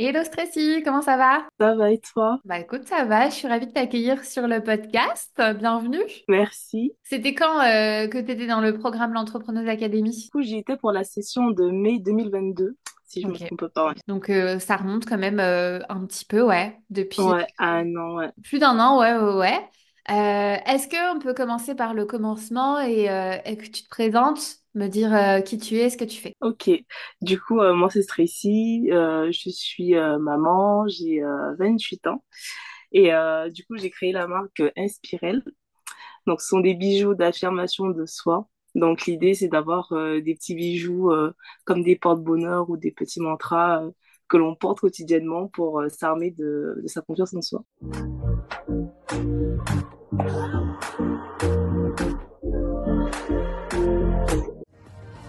Hello Stressy, comment ça va? Ça va et toi? Bah écoute, ça va, je suis ravie de t'accueillir sur le podcast. Bienvenue. Merci. C'était quand euh, que tu étais dans le programme L'Entrepreneuse Academy? Du coup, j'y étais pour la session de mai 2022, si je me Ok. trompe pas. Ouais, Donc euh, ça remonte quand même euh, un petit peu, ouais, depuis Ouais, un an, ouais. plus d'un an, ouais, ouais, ouais. Est-ce qu'on peut commencer par le commencement et, et que tu te présentes, me dire euh, qui tu es, ce que tu fais? Ok. Du coup, euh, moi, c'est Tracy. euh, je suis euh, maman, j'ai euh, 28 ans. Et du coup, j'ai créé la marque Inspirel. Donc, ce sont des bijoux d'affirmation de soi. Donc, l'idée, c'est d'avoir des petits bijoux comme des porte-bonheur ou des petits mantras que l'on porte quotidiennement pour s'armer de sa confiance en soi.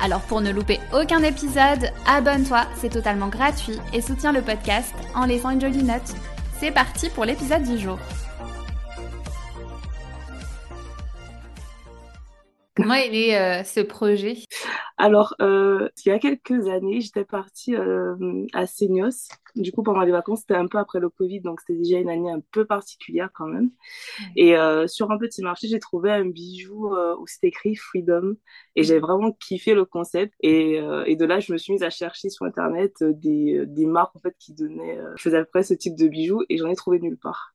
Alors pour ne louper aucun épisode, abonne-toi, c'est totalement gratuit et soutiens le podcast en laissant une jolie note. C'est parti pour l'épisode du jour. Comment est né euh, ce projet? Alors, euh, il y a quelques années, j'étais partie euh, à Seignos. Du coup, pendant les vacances, c'était un peu après le Covid, donc c'était déjà une année un peu particulière quand même. Et euh, sur un petit marché, j'ai trouvé un bijou où c'était écrit Freedom. Et j'ai vraiment kiffé le concept. Et, et de là, je me suis mise à chercher sur Internet des, des marques en fait qui donnaient, faisaient à peu près ce type de bijoux. Et j'en ai trouvé nulle part.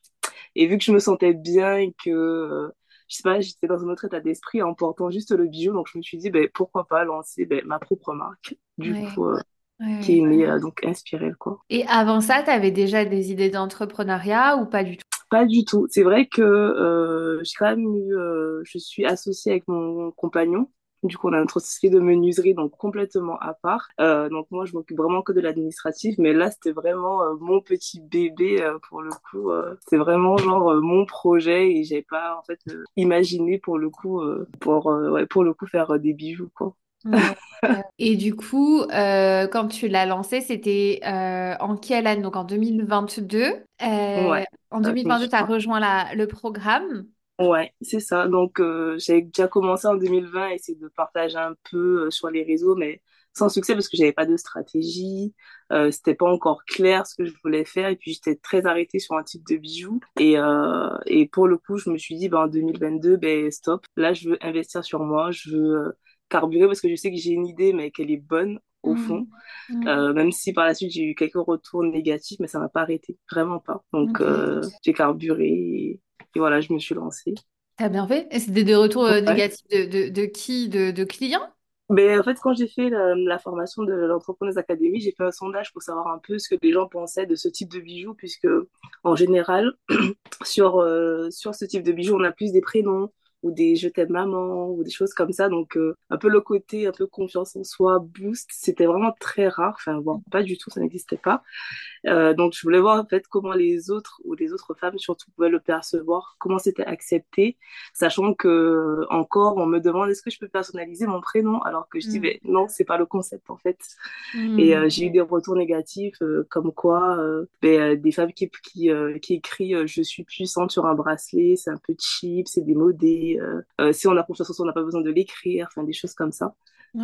Et vu que je me sentais bien et que, je sais pas, j'étais dans un autre état d'esprit en portant juste le bijou, donc je me suis dit, ben, pourquoi pas lancer ben, ma propre marque, du Ouais, coup, euh, ouais, qui ouais. est née, euh, donc inspirée, quoi. Et avant ça, tu avais déjà des idées d'entrepreneuriat ou pas du tout? Pas du tout. C'est vrai que euh, j'ai quand même eu, euh, je suis associée avec mon compagnon. Du coup, on a notre société de menuiserie, donc complètement à part. Euh, donc moi, je m'occupe vraiment que de l'administratif, mais là, c'était vraiment euh, mon petit bébé euh, pour le coup. C'est vraiment genre mon projet et j'ai pas en fait imaginé pour le coup pour ouais pour le coup faire des bijoux quoi. Et du coup, euh, quand tu l'as lancé, c'était euh, en quelle année? Donc en 2022. Euh, Ouais, en ça, je me 2022, tu as rejoint la- le programme. Ouais, c'est ça. Donc, euh, j'ai déjà commencé en 2020 à essayer de partager un peu euh, sur les réseaux, mais sans succès parce que j'avais pas de stratégie. Euh, c'était pas encore clair ce que je voulais faire et puis j'étais très arrêtée sur un type de bijoux. Et, euh, et pour le coup, je me suis dit, ben, en 2022, ben, stop. Là, je veux investir sur moi, je veux euh, carburer parce que je sais que j'ai une idée, mais qu'elle est bonne au Mm. fond. Mm. Euh, même si par la suite, j'ai eu quelques retours négatifs, mais ça m'a pas arrêté. Vraiment pas. Donc, euh, j'ai carburé et, voilà, je me suis lancée. T'as bien fait. Et c'était des retours euh, Ouais. négatifs de, de, de qui? De, de clients? Mais en fait, quand j'ai fait la, la formation de l'Entrepreneuse Academy, j'ai fait un sondage pour savoir un peu ce que les gens pensaient de ce type de bijoux, puisque en général, sur, euh, sur ce type de bijoux, on a plus des prénoms ou des je t'aime maman ou des choses comme ça. Donc, euh, un peu le côté un peu confiance en soi, boost, c'était vraiment très rare. Enfin, bon, pas du tout, ça n'existait pas. Euh, donc, je voulais voir en fait comment les autres ou les autres femmes surtout pouvaient le percevoir, comment c'était accepté, sachant que encore on me demande est-ce que je peux personnaliser mon prénom, alors que je dis Mm. ben non, c'est pas le concept en fait. Et Mm. euh, j'ai eu des retours négatifs euh, comme quoi ben, des femmes qui qui qui écrivent je suis puissante sur un bracelet, c'est un peu cheap, c'est démodé. si on a confiance en soi, on n'a pas besoin de l'écrire, enfin des choses comme ça.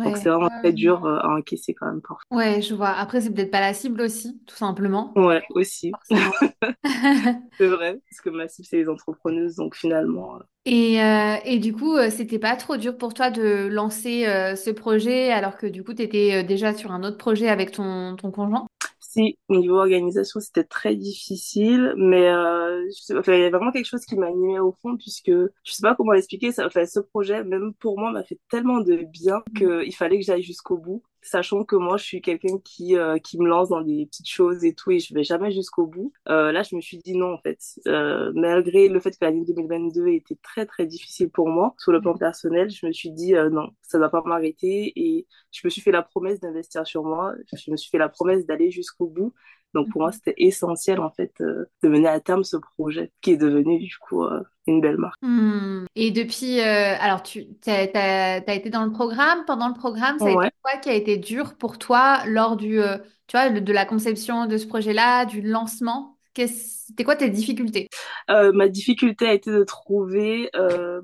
Donc c'est vraiment très dur euh, à encaisser quand même parfois. Ouais, je vois. Après, c'est peut-être pas la cible aussi, tout simplement. Ouais, aussi. C'est vrai, parce que ma cible, c'est les entrepreneuses, donc finalement, euh, Et, euh, et du coup, c'était pas trop dur pour toi de lancer euh, ce projet alors que du coup, tu étais déjà sur un autre projet avec ton, ton conjoint? Si, au niveau organisation, c'était très difficile, mais euh, il y a vraiment quelque chose qui m'animait au fond, puisque je sais pas comment l'expliquer, ça, enfin, ce projet, même pour moi, m'a fait tellement de bien qu'il fallait que j'aille jusqu'au bout. Sachant que moi, je suis quelqu'un qui, euh, qui me lance dans des petites choses et tout, et je vais jamais jusqu'au bout. Euh, là, je me suis dit non, en fait. Euh, malgré le fait que l'année 2022 était très, très difficile pour moi, sur le plan personnel, je me suis dit non, ça ne va pas m'arrêter. Et je me suis fait la promesse d'investir sur moi. Je me suis fait la promesse d'aller jusqu'au bout. Donc pour moi, c'était essentiel en fait de mener à terme ce projet qui est devenu du coup une belle marque. Hmm. Et depuis, alors tu as, été dans le programme. Pendant le programme, ça a été quoi qui a été dur pour toi lors du, tu vois, de la conception de ce projet-là, du lancement? C'était quoi tes difficultés? Ma difficulté a été de trouver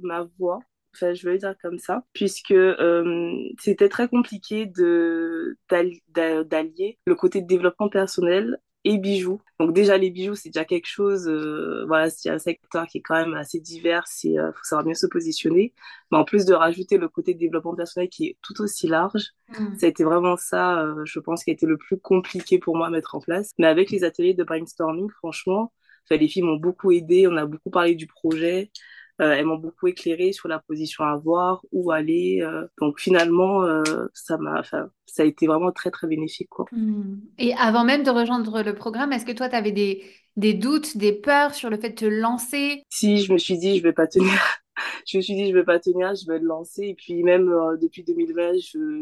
ma voie enfin je vais le dire comme ça, puisque euh, c'était très compliqué de d'allier le côté de développement personnel et bijoux. Donc déjà les bijoux c'est déjà quelque chose, euh, voilà c'est un secteur qui est quand même assez divers, il euh, faut savoir bien se positionner. Mais en plus de rajouter le côté de développement personnel qui est tout aussi large, mm. ça a été vraiment ça, euh, je pense, qui a été le plus compliqué pour moi à mettre en place. Mais avec les ateliers de brainstorming, franchement, les filles m'ont beaucoup aidé, on a beaucoup parlé du projet. Euh, elles m'ont beaucoup éclairé sur la position à avoir, où aller. Euh. donc finalement, euh, ça m'a, ça a été vraiment très très bénéfique quoi. Mmh. Et avant même de rejoindre le programme, est-ce que toi, tu avais des, des doutes, des peurs sur le fait de te lancer? Si, je me suis dit, je vais pas tenir je me suis dit, je vais pas tenir, je vais le lancer. Et puis même euh, depuis 2020,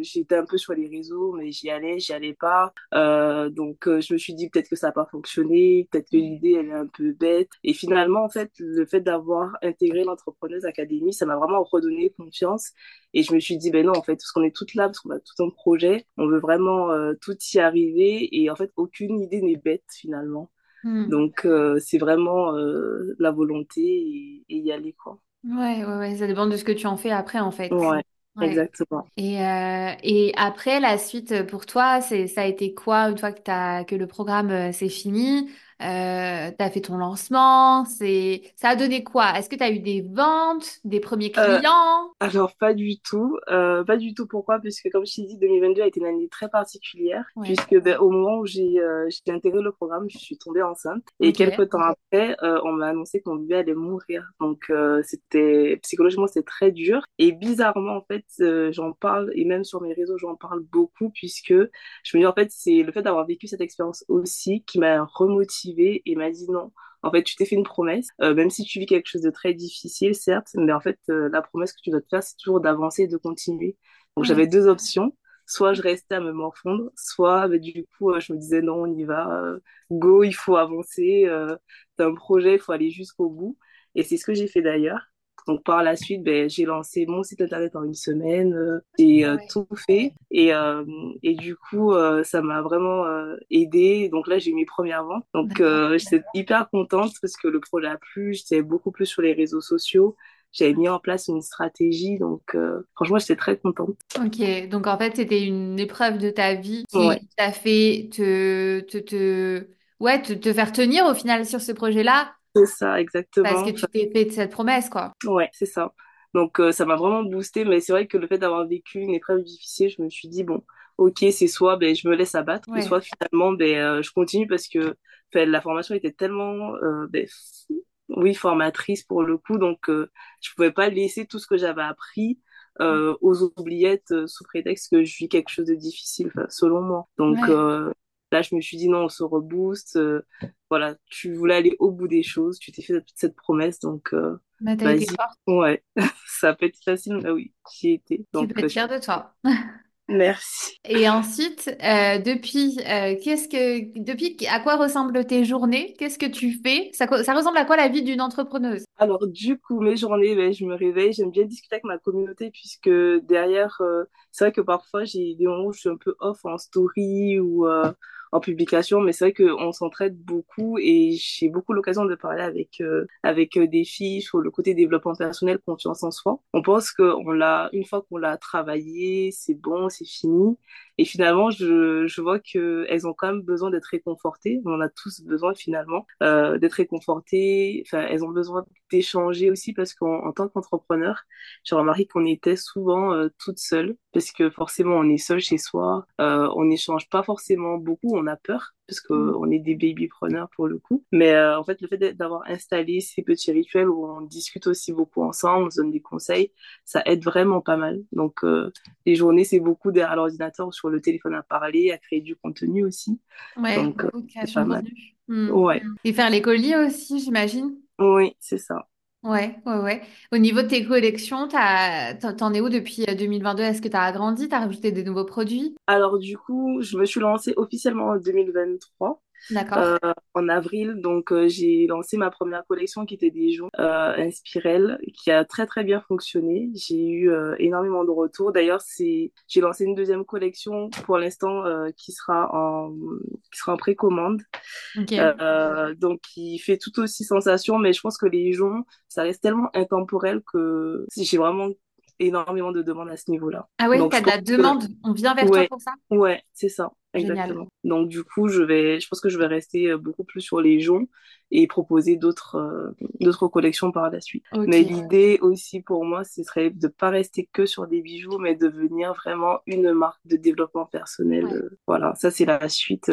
j'étais un peu sur les réseaux, mais j'y allais, j'y allais pas. Euh, donc euh, je me suis dit peut-être que ça n'a pas fonctionné, peut-être que l'idée elle est un peu bête. Et finalement, en fait, le fait d'avoir intégré l'entrepreneuse académie, ça m'a vraiment redonné confiance. Et je me suis dit, ben non, en fait, parce qu'on est toutes là, parce qu'on a tout un projet, on veut vraiment tout y arriver. Et en fait, aucune idée n'est bête finalement. Hmm. Donc, c'est vraiment la volonté et, et, y aller, quoi. Ouais, ouais, ouais, ça dépend de ce que tu en fais après, en fait. Ouais, exactement. Et, euh, et après, la suite pour toi, c'est, ça a été quoi une fois que t'as, que le programme euh, s'est fini? Euh, tu as fait ton lancement, c'est ça a donné quoi? Est-ce que tu as eu des ventes, des premiers euh, clients? alors pas du tout, euh, pas du tout. Pourquoi? Puisque comme je t'ai dit, 2022 a été une année très particulière, puisque ben, au moment où j'ai j'ai intégré le programme, je suis tombée enceinte et quelques temps après, on m'a annoncé que mon bébé allait mourir. Donc c'était psychologiquement c'est très dur et bizarrement en fait j'en parle et même sur mes réseaux j'en parle beaucoup puisque je me dis en fait c'est le fait d'avoir vécu cette expérience aussi qui m'a remotivée et m'a dit non. En fait, tu t'es fait une promesse, euh, même si tu vis quelque chose de très difficile, certes, mais en fait, euh, la promesse que tu dois te faire, c'est toujours d'avancer et de continuer. Donc, j'avais deux options. Soit je restais à me morfondre, soit bah, du coup, euh, je me disais non, on y va, go, il faut avancer, c'est un projet, il faut aller jusqu'au bout. Et c'est ce que j'ai fait d'ailleurs. Donc par la suite, ben, j'ai lancé mon site internet en une semaine, euh, j'ai euh, tout fait et, euh, et du coup ça m'a vraiment aidé. Donc là j'ai eu mes premières ventes. Donc j'étais hyper contente parce que le projet a plu, j'étais beaucoup plus sur les réseaux sociaux. J'avais mis en place une stratégie, donc franchement j'étais très contente. Ok, donc en fait c'était une épreuve de ta vie qui t'a fait te, te, te, ouais, te, te faire tenir au final sur ce projet-là c'est ça, exactement. Parce que tu t'es fait cette promesse, quoi. Ouais, c'est ça. Donc euh, ça m'a vraiment boosté, mais c'est vrai que le fait d'avoir vécu une épreuve difficile, je me suis dit, bon, ok, c'est soit ben, je me laisse abattre, soit finalement ben, euh, je continue parce que la formation était tellement euh, ben, oui, formatrice pour le coup, donc je pouvais pas laisser tout ce que j'avais appris aux oubliettes sous prétexte que je vis quelque chose de difficile, selon moi. Donc Là, je me suis dit non, on se rebooste. Euh, voilà, tu voulais aller au bout des choses, tu t'es fait toute cette promesse, donc euh, bah, vas-y. Ouais, ça peut être facile, mais oui, j'y étais. Donc, tu peux être fière de toi. Merci. Et ensuite, euh, depuis, qu'est-ce que, depuis, à quoi ressemblent tes journées? Qu'est-ce que tu fais? Ça, ça, ressemble à quoi la vie d'une entrepreneuse? Alors, du coup, mes journées, ben, je me réveille, j'aime bien discuter avec ma communauté, puisque derrière, c'est vrai que parfois, j'ai des moments où je suis un peu off en story ou en publication, mais c'est vrai qu'on s'entraide beaucoup et j'ai beaucoup l'occasion de parler avec euh, avec euh, des filles sur le côté développement personnel, confiance en soi. On pense qu'on l'a une fois qu'on l'a travaillé, c'est bon, c'est fini. Et finalement, je, je vois qu'elles ont quand même besoin d'être réconfortées. On en a tous besoin finalement euh, d'être réconfortées. Enfin, elles ont besoin d'échanger aussi parce qu'en tant qu'entrepreneur, j'ai remarqué qu'on était souvent toutes seules parce que forcément on est seul chez soi, on n'échange pas forcément beaucoup, on a peur parce qu'on mm. est des baby-preneurs pour le coup. Mais euh, en fait, le fait d'avoir installé ces petits rituels où on discute aussi beaucoup ensemble, on se donne des conseils, ça aide vraiment pas mal. Donc, euh, les journées, c'est beaucoup derrière l'ordinateur ou sur le téléphone à parler, à créer du contenu aussi. Ouais, Donc, de pas mal. Mm. Ouais. Et faire les colis aussi, j'imagine. Oui, c'est ça. Ouais, ouais, ouais. Au niveau de tes collections, t'en es où depuis 2022? Euh, Est-ce que tu as agrandi? Tu as rajouté des nouveaux produits? Alors du coup, je me suis lancée officiellement en 2023. D'accord. en avril. Donc, j'ai lancé ma première collection qui était des jours Inspirel, qui a très très bien fonctionné. J'ai eu énormément de retours. D'ailleurs, c'est j'ai lancé une deuxième collection pour l'instant qui sera en qui sera en précommande. donc, qui fait tout aussi sensation, mais je pense que les gens, ça reste tellement intemporel que j'ai vraiment énormément de demandes à ce niveau-là. Ah ouais, t'as de la demande, on vient vers toi pour ça? Ouais, c'est ça, exactement. Donc du coup, je vais, je pense que je vais rester euh, beaucoup plus sur les joncs et proposer d'autres euh, d'autres collections par la suite. Mais l'idée aussi pour moi, ce serait de pas rester que sur des bijoux, mais de devenir vraiment une marque de développement personnel. Euh, voilà, ça c'est la suite,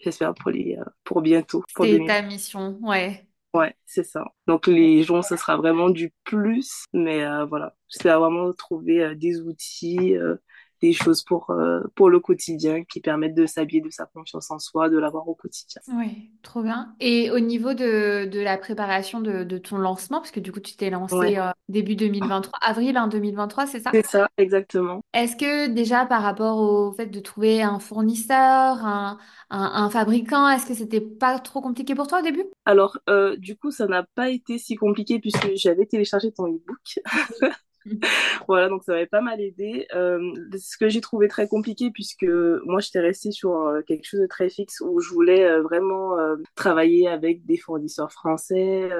j'espère pour les pour bientôt. C'est ta mission, ouais. Ouais, c'est ça. Donc les gens, ce sera vraiment du plus, mais euh, voilà, j'espère vraiment trouver euh, des outils, euh, des choses pour, euh, pour le quotidien qui permettent de s'habiller de sa confiance en soi, de l'avoir au quotidien. Oui, trop bien. Et au niveau de, de la préparation de, de, ton lancement, parce que du coup, tu t'es lancé euh, début 2023, avril 2023, c'est ça? C'est ça, exactement. Est-ce que déjà par rapport au fait de trouver un fournisseur, un, un, fabricant, est-ce que c'était pas trop compliqué pour toi au début? Alors, euh, du coup, ça n'a pas été si compliqué puisque j'avais téléchargé ton e-book. voilà, donc ça m'avait pas mal aidé. Euh, ce que j'ai trouvé très compliqué, puisque moi j'étais restée sur euh, quelque chose de très fixe où je voulais euh, vraiment euh, travailler avec des fournisseurs français,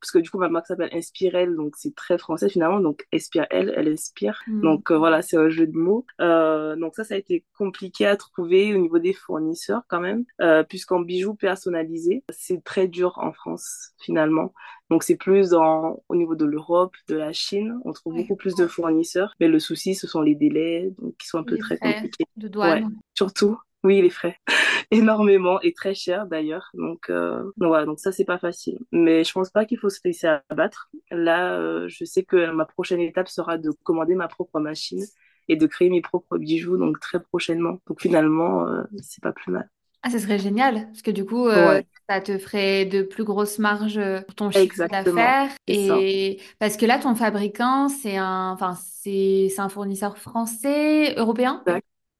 parce que du coup ma marque s'appelle Inspirel, donc c'est très français finalement, donc Inspire elle, elle inspire. Mm. Donc voilà, c'est un jeu de mots. donc ça, ça a été compliqué à trouver au niveau des fournisseurs quand même, puisqu'en bijoux personnalisés, c'est très dur en France finalement. Donc c'est plus dans, au niveau de l'Europe, de la Chine, on trouve beaucoup plus de fournisseurs. Mais le souci, ce sont les délais, donc qui sont un peu très compliqués. De douane. surtout. Oui, les frais. Énormément et très cher d'ailleurs. Donc, euh, donc voilà, donc ça c'est pas facile. Mais je pense pas qu'il faut se laisser abattre. Là, euh, je sais que ma prochaine étape sera de commander ma propre machine et de créer mes propres bijoux, donc très prochainement. Donc finalement, euh, c'est pas plus mal. Ah, ce serait génial, parce que du coup, euh, ça te ferait de plus grosses marges pour ton chiffre d'affaires. Et parce que là, ton fabricant, c'est un, enfin, c'est, c'est un fournisseur français, européen?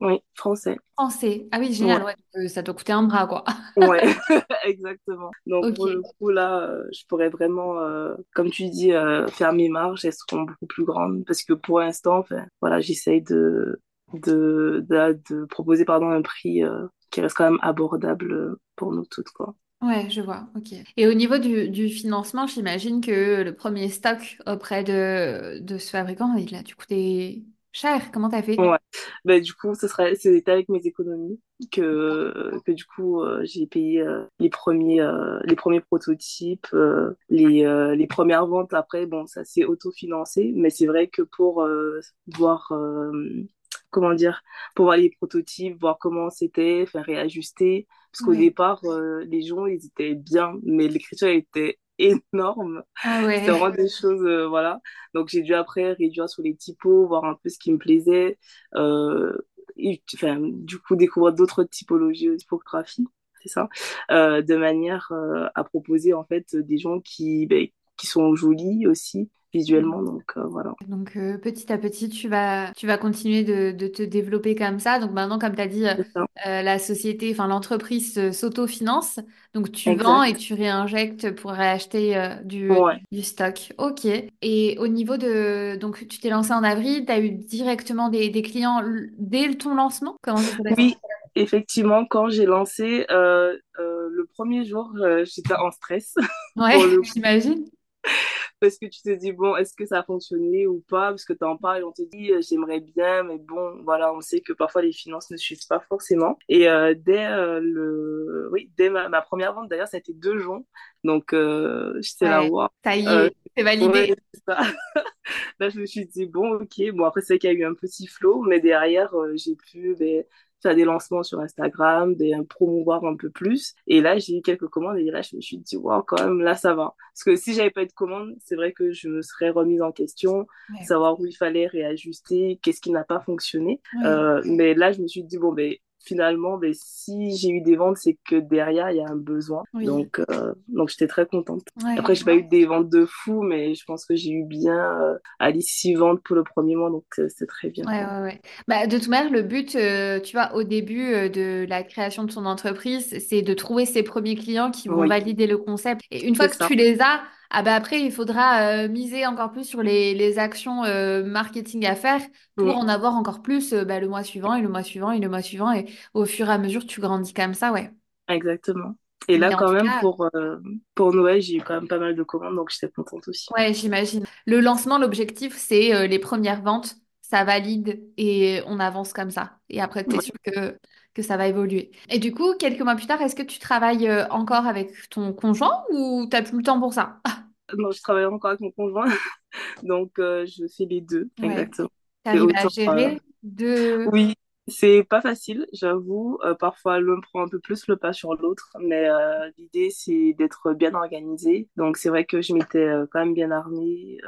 Oui, français. Français. Ah oui, génial. Ouais. ça doit coûter un bras, quoi. Ouais, exactement. Donc pour le coup, là, euh, je pourrais vraiment, euh, comme tu dis, faire mes marges, elles seront beaucoup plus grandes. Parce que pour l'instant, voilà, j'essaye de, de, de, de, proposer pardon, un prix qui reste quand même abordable pour nous toutes, quoi. Ouais, je vois, ok. Et au niveau du, du financement, j'imagine que le premier stock auprès de, de ce fabricant, il a du coup des cher. Comment t'as fait? Ouais. Ben, du coup, ce serait, c'était avec mes économies que, que du coup, euh, j'ai payé euh, les premiers, euh, les premiers prototypes, les, les premières ventes. Après, bon, ça s'est autofinancé, mais c'est vrai que pour voir comment dire, pour voir les prototypes, voir comment c'était, faire réajuster. Parce qu'au départ, euh, les gens, ils étaient bien, mais l'écriture était énorme. Ah ouais. C'était vraiment des choses, euh, voilà. Donc j'ai dû après réduire sur les typos, voir un peu ce qui me plaisait. Euh, et, enfin, du coup, découvrir d'autres typologies de typographie, c'est ça, de manière à proposer en fait des gens qui, ben, qui sont jolis aussi, visuellement. Donc euh, voilà. Donc euh, petit à petit, tu vas, tu vas continuer de, de te développer comme ça. Donc maintenant, comme tu as dit, euh, la société, enfin l'entreprise s'autofinance. Donc tu vends et tu réinjectes pour réacheter du, du stock. Ok. Et au niveau de... Donc tu t'es lancé en avril, tu as eu directement des, des, clients dès ton lancement? Comment ça s'est passé? Oui. Effectivement, quand j'ai lancé le premier jour, j'étais en stress. Ouais, j'imagine parce que tu te dis, bon, est-ce que ça a fonctionné ou pas? Parce que tu en parles on te dit, euh, j'aimerais bien, mais bon, voilà, on sait que parfois les finances ne suivent pas forcément. Et euh, dès, euh, le... oui, dès ma, ma première vente, d'ailleurs, ça a été deux jours. Donc, j'étais là, wow. Ça y est, c'est validé. là, je me suis dit, bon, ok. Bon, après, c'est qu'il y a eu un petit flow, mais derrière, j'ai pu ben, faire des lancements sur Instagram, des promouvoir un peu plus. Et là, j'ai eu quelques commandes et là, je me suis dit, wow, quand même, là, ça va. Parce que si j'avais pas eu de commandes, c'est vrai que je me serais remise en question, savoir où il fallait réajuster, qu'est-ce qui n'a pas fonctionné. Euh, mais là, je me suis dit, bon, ben, finalement, ben, si j'ai eu des ventes, c'est que derrière, il y a un besoin. Donc, euh, donc j'étais très contente. Après, j'ai pas eu des ventes de fou, mais je pense que j'ai eu bien euh, à six ventes pour le premier mois, donc euh, c'est très bien. Ouais, ouais, ouais. Bah, de toute manière, le but, tu vois, au début de la création de ton entreprise, c'est de trouver ses premiers clients qui vont valider le concept. Et une fois que tu les as, ah bah après, il faudra miser encore plus sur les, les actions marketing à faire pour en avoir encore plus bah, le mois suivant et le mois suivant et le mois suivant. Et au fur et à mesure, tu grandis comme ça, ouais. Exactement. Et là, quand même, pour, euh, pour Noël, j'ai eu quand même pas mal de commandes, donc j'étais contente aussi. Ouais, j'imagine. Le lancement, l'objectif, c'est euh, les premières ventes, ça valide et on avance comme ça. Et après, tu es sûr que, que ça va évoluer. Et du coup, quelques mois plus tard, est-ce que tu travailles euh, encore avec ton conjoint ou tu n'as plus le temps pour ça? Non, je travaille encore avec mon conjoint, donc je fais les deux, exactement. Tu arrives à gérer deux... Oui, c'est pas facile, j'avoue. Euh, parfois, l'un prend un peu plus le pas sur l'autre, mais euh, l'idée, c'est d'être bien organisé. Donc, c'est vrai que je m'étais euh, quand même bien armée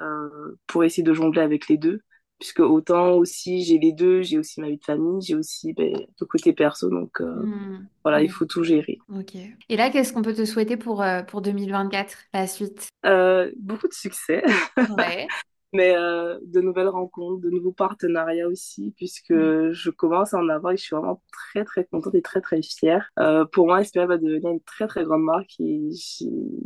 pour essayer de jongler avec les deux. Puisque autant aussi, j'ai les deux, j'ai aussi ma vie de famille, j'ai aussi ben, le côté perso. Donc, hmm. voilà, il faut tout gérer. Ok. Et là, qu'est-ce qu'on peut te souhaiter pour, pour 2024, la suite? Beaucoup de succès. Ouais. mais euh, de nouvelles rencontres, de nouveaux partenariats aussi, puisque mm. je commence à en avoir et je suis vraiment très très contente et très très fière. Euh, pour moi, Espéria va devenir une très très grande marque et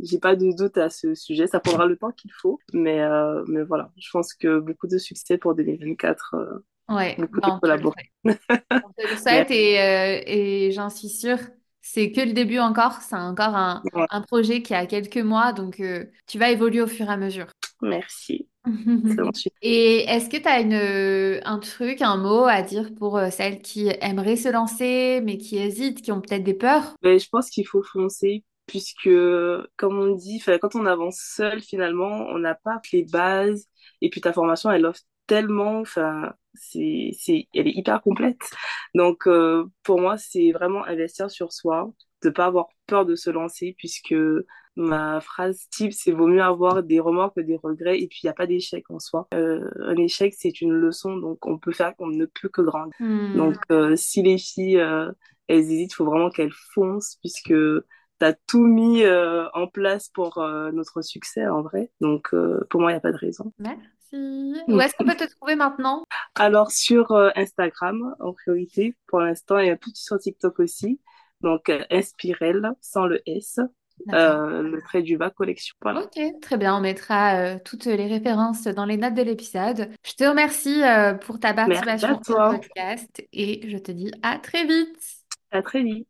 j'ai pas de doute à ce sujet. Ça prendra le temps qu'il faut, mais euh, mais voilà, je pense que beaucoup de succès pour 2024. Euh, ouais, beaucoup de collaborer. et, et j'en suis sûre. C'est que le début encore, c'est encore un, un, projet qui a quelques mois, donc tu vas évoluer au fur et à mesure. Merci. Et est-ce que tu as une, un truc, un mot à dire pour euh, celles qui aimeraient se lancer, mais qui hésitent, qui ont peut-être des peurs? Ben, Je pense qu'il faut foncer, puisque, comme on dit, quand on avance seul, finalement, on n'a pas les bases. Et puis ta formation, elle offre tellement, enfin, c'est, c'est, elle est hyper complète. Donc, euh, pour moi, c'est vraiment investir sur soi, de pas avoir peur de se lancer, puisque Ma phrase type, c'est vaut mieux avoir des remords que des regrets. Et puis, il n'y a pas d'échec en soi. Euh, un échec, c'est une leçon, donc on peut faire qu'on ne peut que grandir. Hmm. Donc, euh, si les filles, euh, elles hésitent, il faut vraiment qu'elles foncent, puisque tu as tout mis en place pour notre succès, en vrai. Donc, pour moi, il n'y a pas de raison. Merci. Où est-ce qu'on peut te trouver maintenant? Alors, sur Instagram, en priorité, pour l'instant, et un petit sur TikTok aussi. Donc, Inspirel, sans le S. Euh, le trait du bas collection. Ok, très bien. On mettra euh, toutes les références dans les notes de l'épisode. Je te remercie euh, pour ta participation au podcast et je te dis à très vite. À très vite.